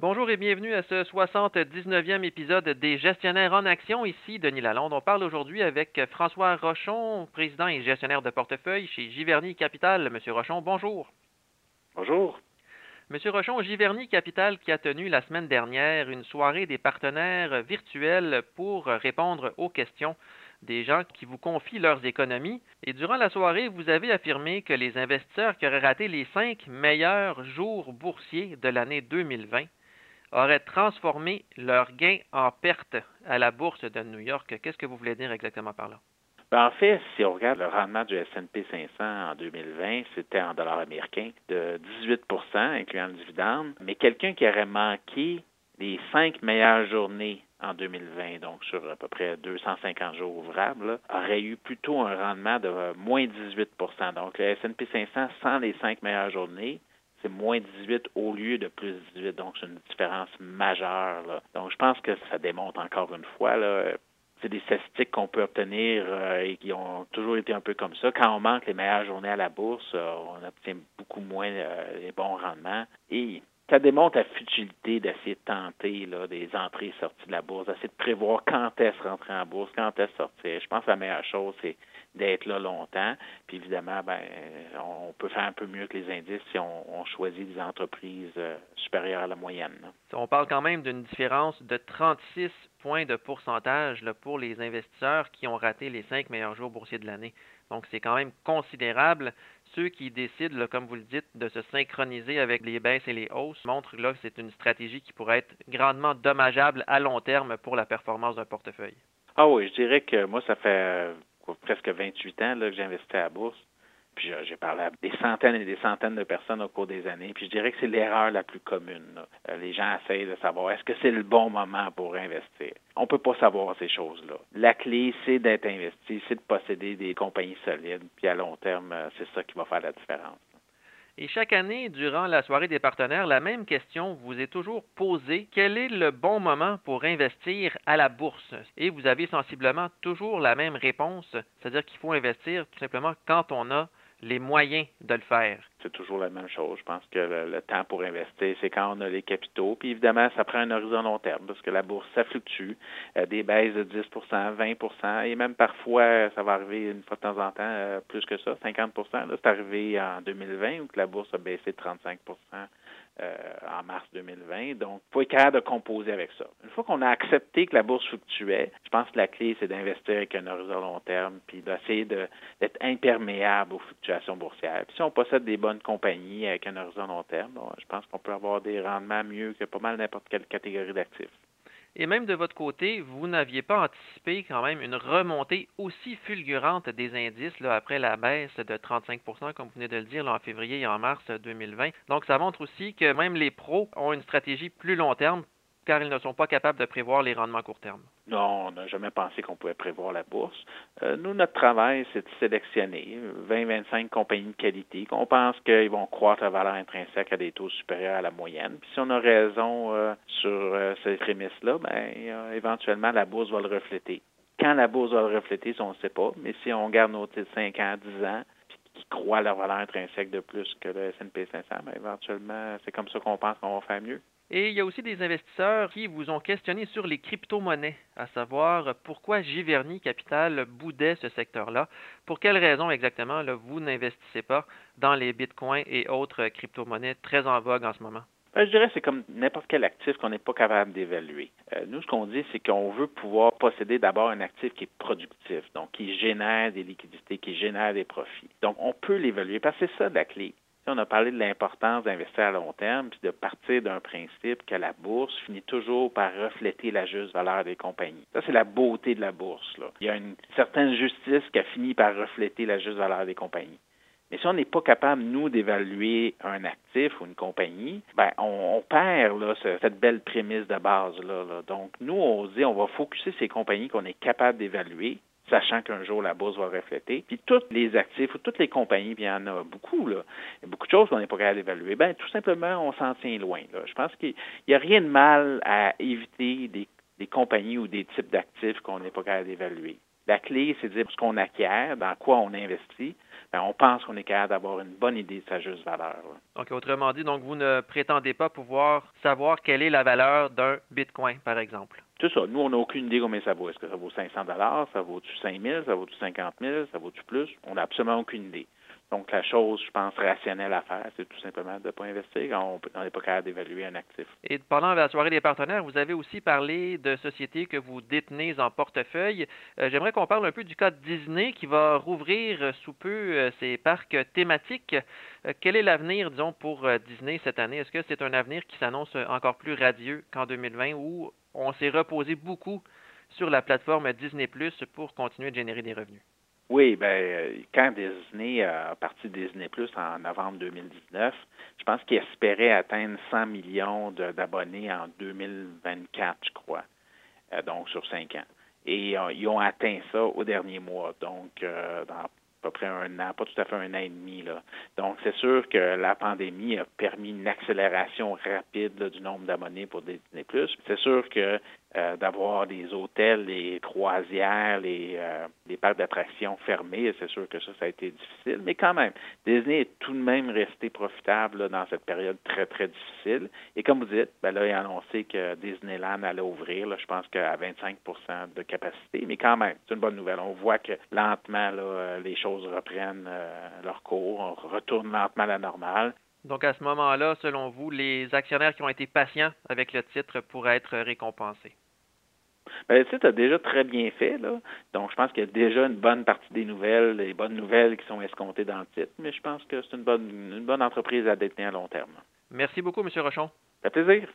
Bonjour et bienvenue à ce 79e épisode des Gestionnaires en Action. Ici Denis Lalonde. On parle aujourd'hui avec François Rochon, président et gestionnaire de portefeuille chez Giverny Capital. Monsieur Rochon, bonjour. Bonjour. Monsieur Rochon, Giverny Capital qui a tenu la semaine dernière une soirée des partenaires virtuels pour répondre aux questions des gens qui vous confient leurs économies. Et durant la soirée, vous avez affirmé que les investisseurs qui auraient raté les cinq meilleurs jours boursiers de l'année 2020 auraient transformé leurs gains en pertes à la bourse de New York. Qu'est-ce que vous voulez dire exactement par là? Ben, en fait, si on regarde le rendement du S&P 500 en 2020, c'était en dollars américains de 18% incluant le dividende. Mais quelqu'un qui aurait manqué les cinq meilleures journées en 2020, donc sur à peu près 250 jours ouvrables, aurait eu plutôt un rendement de moins 18% Donc, le S&P 500 sans les cinq meilleures journées, c'est moins 18 au lieu de plus 18. Donc, c'est une différence majeure. Donc, je pense que ça démontre encore une fois, là, c'est des statistiques qu'on peut obtenir euh, et qui ont toujours été un peu comme ça. Quand on manque les meilleures journées à la bourse, euh, on obtient beaucoup moins euh, les bons rendements. Et ça démontre la futilité d'essayer de tenter là, des entrées et sorties de la bourse, d'essayer de prévoir quand est-ce rentrer en bourse, quand est-ce sortir. Je pense que la meilleure chose, c'est d'être là longtemps. Puis évidemment, ben, on peut faire un peu mieux que les indices si on, choisit des entreprises euh, supérieures à la moyenne. On parle quand même d'une différence de 36 points de pourcentage pour les investisseurs qui ont raté les cinq meilleurs jours boursiers de l'année. Donc, c'est quand même considérable. Ceux qui décident, comme vous le dites, de se synchroniser avec les baisses et les hausses montrent que c'est une stratégie qui pourrait être grandement dommageable à long terme pour la performance d'un portefeuille. Ah oui, je dirais que moi, ça fait presque 28 ans là, que j'ai investi à la bourse. Puis j'ai parlé à des centaines et des centaines de personnes au cours des années. Puis je dirais que c'est l'erreur la plus commune. Euh, les gens essayent de savoir est-ce que c'est le bon moment pour investir? On ne peut pas savoir ces choses-là. La clé, c'est d'être investi, c'est de posséder des compagnies solides. Puis à long terme, euh, c'est ça qui va faire la différence. Et chaque année, durant la soirée des partenaires, la même question vous est toujours posée. Quel est le bon moment pour investir à la bourse? Et vous avez sensiblement toujours la même réponse, c'est-à-dire qu'il faut investir tout simplement quand on a les moyens de le faire. C'est toujours la même chose. Je pense que le, temps pour investir, c'est quand on a les capitaux. Puis évidemment, ça prend un horizon long terme parce que la bourse, ça fluctue. Euh, des baisses de 10% 20% et même parfois, ça va arriver une fois de temps en temps, euh, plus que ça, 50% C'est arrivé en 2020 où la bourse a baissé de 35 euh, en mars 2020. Donc, il faut être capable de composer avec ça. Une fois qu'on a accepté que la bourse fluctuait, je pense que la clé, c'est d'investir avec un horizon long terme, puis d'essayer d'être imperméable aux fluctuations boursières. Puis si on possède des bonnes compagnies avec un horizon long terme, je pense qu'on peut avoir des rendements mieux que pas mal n'importe quelle catégorie d'actifs. Et même de votre côté, vous n'aviez pas anticipé quand même une remontée aussi fulgurante des indices là, après la baisse de 35% comme vous venez de le dire, en février et en mars 2020. Donc, ça montre aussi que même les pros ont une stratégie plus long terme car ils ne sont pas capables de prévoir les rendements court terme. Non, on n'a jamais pensé qu'on pouvait prévoir la bourse. Euh, nous, notre travail, c'est de sélectionner 20-25 compagnies de qualité qu'on pense qu'ils vont croître la valeur intrinsèque à des taux supérieurs à la moyenne. Puis si on a raison euh, sur euh, ces prémices-là, ben, éventuellement, la bourse va le refléter. Quand la bourse va le refléter, on ne sait pas, mais si on garde nos titres 5 ans, 10 ans, qui croient leur valeur intrinsèque de plus que le S&P 500, ben, éventuellement, c'est comme ça qu'on pense qu'on va faire mieux. Et il y a aussi des investisseurs qui vous ont questionné sur les crypto-monnaies, à savoir pourquoi Giverny Capital boudait ce secteur-là? Pour quelles raisons exactement vous n'investissez pas dans les bitcoins et autres crypto-monnaies très en vogue en ce moment? Ben, je dirais c'est comme n'importe quel actif qu'on n'est pas capable d'évaluer. Euh, nous, ce qu'on dit, c'est qu'on veut pouvoir posséder d'abord un actif qui est productif, donc qui génère des liquidités, qui génère des profits. Donc, on peut l'évaluer parce que c'est ça la clé on a parlé de l'importance d'investir à long terme, puis de partir d'un principe que la bourse finit toujours par refléter la juste valeur des compagnies. Ça, c'est la beauté de la bourse. Il y a une certaine justice qui a fini par refléter la juste valeur des compagnies. Mais si on n'est pas capable, nous, d'évaluer un actif ou une compagnie, ben, on, perd cette belle prémisse de base. Donc, nous, on dit on va focuser ces compagnies qu'on est capable d'évaluer sachant qu'un jour la bourse va refléter. Puis tous les actifs ou toutes les compagnies, il y en a beaucoup, là. Il y a beaucoup de choses qu'on n'est pas capable d'évaluer. Ben, tout simplement, on s'en tient loin. Là. Je pense qu'il n'y a rien de mal à éviter des, compagnies ou des types d'actifs qu'on n'est pas capable d'évaluer. La clé, c'est de dire ce qu'on acquiert, dans quoi on investit, ben, on pense qu'on est capable d'avoir une bonne idée de sa juste valeur. Donc, autrement dit, donc vous ne prétendez pas pouvoir savoir quelle est la valeur d'un Bitcoin, par exemple. C'est ça. Nous, on n'a aucune idée combien ça vaut. Est-ce que ça vaut 500 ça vaut-tu 5 000 ça vaut-tu 50 000 ça vaut-tu plus? On n'a absolument aucune idée. Donc, la chose, je pense, rationnelle à faire, c'est tout simplement de ne pas investir quand on n'est pas capable d'évaluer un actif. Et pendant la soirée des partenaires, vous avez aussi parlé de sociétés que vous détenez en portefeuille. Euh, j'aimerais qu'on parle un peu du cas de Disney qui va rouvrir sous peu euh, ses parcs thématiques. Euh, quel est l'avenir, disons, pour Disney cette année? Est-ce que c'est un avenir qui s'annonce encore plus radieux qu'en 2020 où on s'est reposé beaucoup sur la plateforme Disney Plus pour continuer de générer des revenus? Oui, ben quand Disney a parti Disney Plus en novembre 2019, je pense qu'il espérait atteindre 100 millions d'abonnés en 2024, je crois, euh, donc sur cinq ans. Et euh, ils ont atteint ça au dernier mois, donc euh, dans à peu près un an, pas tout à fait un an et demi. Là. Donc, c'est sûr que la pandémie a permis une accélération rapide du nombre d'abonnés pour Disney+. C'est sûr que euh, d'avoir des hôtels, les croisières, les, euh, parcs d'attractions fermés. C'est sûr que ça, ça a été difficile. Mais quand même, Disney est tout de même resté profitable dans cette période très, très difficile. Et comme vous dites, ben là, il a annoncé que Disneyland allait ouvrir, je pense qu'à 25% de capacité. Mais quand même, c'est une bonne nouvelle. On voit que lentement, là, euh, les choses reprennent leur cours. On retourne lentement à la normale. Donc à ce moment-là, selon vous, les actionnaires qui ont été patients avec le titre pourraient être récompensés. Ben, le titre a déjà très bien fait, là. Donc, je pense qu'il y a déjà une bonne partie des nouvelles, les bonnes nouvelles qui sont escomptées dans le titre, mais je pense que c'est une bonne, une bonne entreprise à détenir à long terme. Merci beaucoup, M. Rochon. Ça fait plaisir.